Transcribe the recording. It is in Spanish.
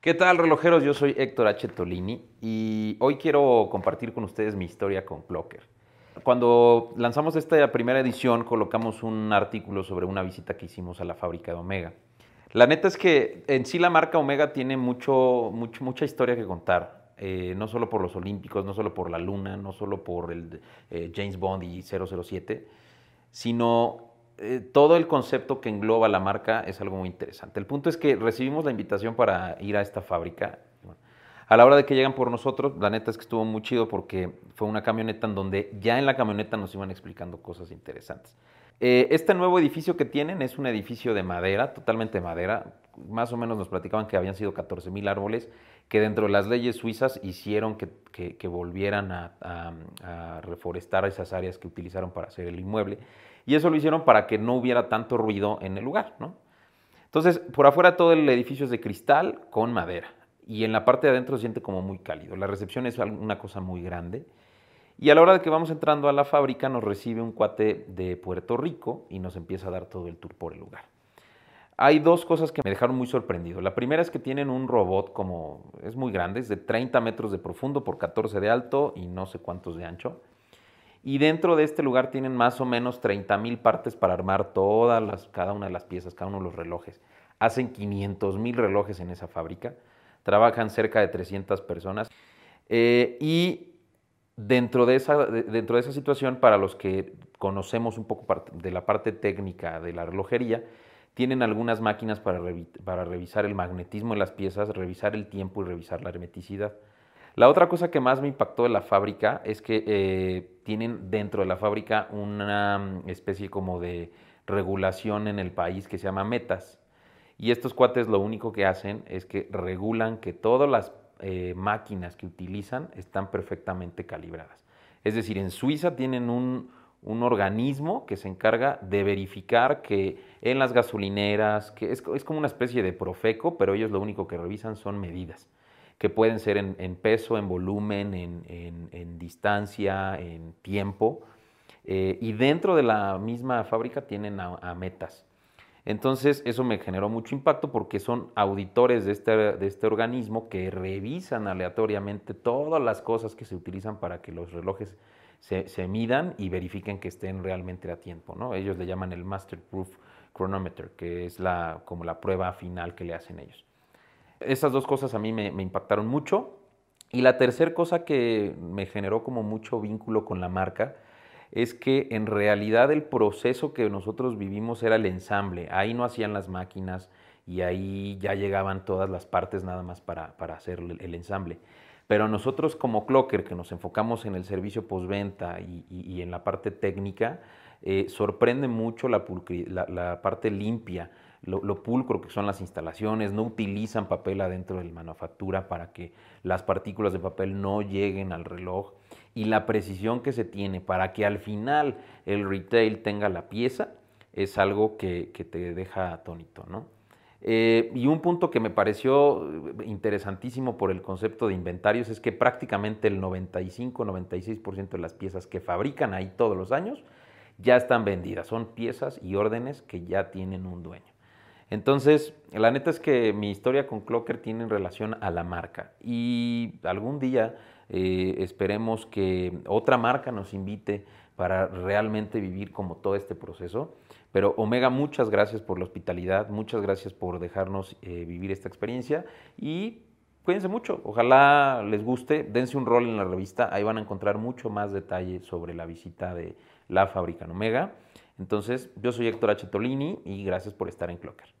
¿Qué tal relojeros? Yo soy Héctor H. Tolini y hoy quiero compartir con ustedes mi historia con Clocker. Cuando lanzamos esta primera edición colocamos un artículo sobre una visita que hicimos a la fábrica de Omega. La neta es que en sí la marca Omega tiene mucho, mucha historia que contar. Eh, no solo por los Olímpicos, no solo por la Luna, no solo por el eh, James Bond y 007, sino eh, todo el concepto que engloba la marca es algo muy interesante. El punto es que recibimos la invitación para ir a esta fábrica. a la hora de que llegan por nosotros, la neta es que estuvo muy chido porque fue una camioneta en donde ya en la camioneta nos iban explicando cosas interesantes. Eh, este nuevo edificio que tienen es un edificio de madera, totalmente de madera. Más o menos nos platicaban que habían sido 14 mil árboles que dentro de las leyes suizas hicieron que, volvieran a, reforestar esas áreas que utilizaron para hacer el inmueble. Y eso lo hicieron para que no hubiera tanto ruido en el lugar, ¿no? Entonces, por afuera todo el edificio es de cristal con madera. Y en la parte de adentro se siente como muy cálido. La recepción es una cosa muy grande. Y a la hora de que vamos entrando a la fábrica nos recibe un cuate de Puerto Rico y nos empieza a dar todo el tour por el lugar. Hay dos cosas que me dejaron muy sorprendido. La primera es que tienen un robot como, es muy grande, es de 30 metros de profundo por 14 de alto y no sé cuántos de ancho. Y dentro de este lugar tienen más o menos 30 mil partes para armar todas las, cada una de las piezas, cada uno de los relojes. Hacen 500 mil relojes en esa fábrica. Trabajan cerca de 300 personas. Eh, y dentro de, esa, dentro de esa situación, para los que conocemos un poco de la parte técnica de la relojería, tienen algunas máquinas para, para revisar el magnetismo de las piezas, revisar el tiempo y revisar la hermeticidad. La otra cosa que más me impactó de la fábrica es que eh, tienen dentro de la fábrica una mm, especie como de regulación en el país que se llama metas. Y estos cuates lo único que hacen es que regulan que todas las eh, máquinas que utilizan están perfectamente calibradas. Es decir, en Suiza tienen un, organismo que se encarga de verificar que en las gasolineras, que es, es, como una especie de profeco, pero ellos lo único que revisan son medidas que pueden ser en, peso, en volumen, en, distancia, en tiempo. Eh, y dentro de la misma fábrica tienen a, metas. Entonces eso me generó mucho impacto porque son auditores de este, de este organismo que revisan aleatoriamente todas las cosas que se utilizan para que los relojes se, se, midan y verifiquen que estén realmente a tiempo. ¿no? Ellos le llaman el Master Proof Chronometer, que es la, como la prueba final que le hacen ellos. Esas dos cosas a mí me, impactaron mucho. Y la tercera cosa que me generó como mucho vínculo con la marca es que en realidad el proceso que nosotros vivimos era el ensamble. Ahí no hacían las máquinas y ahí ya llegaban todas las partes nada más para, hacer el, ensamble. Pero nosotros como Clocker, que nos enfocamos en el servicio postventa y, en la parte técnica, eh, sorprende mucho la parte limpia lo, pulcro que son las instalaciones, no utilizan papel adentro de la manufactura para que las partículas de papel no lleguen al reloj y la precisión que se tiene para que al final el retail tenga la pieza es algo que, te deja atónito, ¿no? Eh, y un punto que me pareció interesantísimo por el concepto de inventarios es que prácticamente el 95-96% de las piezas que fabrican ahí todos los años ya están vendidas. Son piezas y órdenes que ya tienen un dueño. Entonces, la neta es que mi historia con Clocker tiene en relación a la marca y algún día eh, esperemos que otra marca nos invite para realmente vivir como todo este proceso. Pero Omega, muchas gracias por la hospitalidad, muchas gracias por dejarnos eh, vivir esta experiencia y cuídense mucho. Ojalá les guste, dense un rol en la revista, ahí van a encontrar mucho más detalle sobre la visita de la fábrica en Omega. Entonces, yo soy Héctor H. Y gracias por estar en Clocker.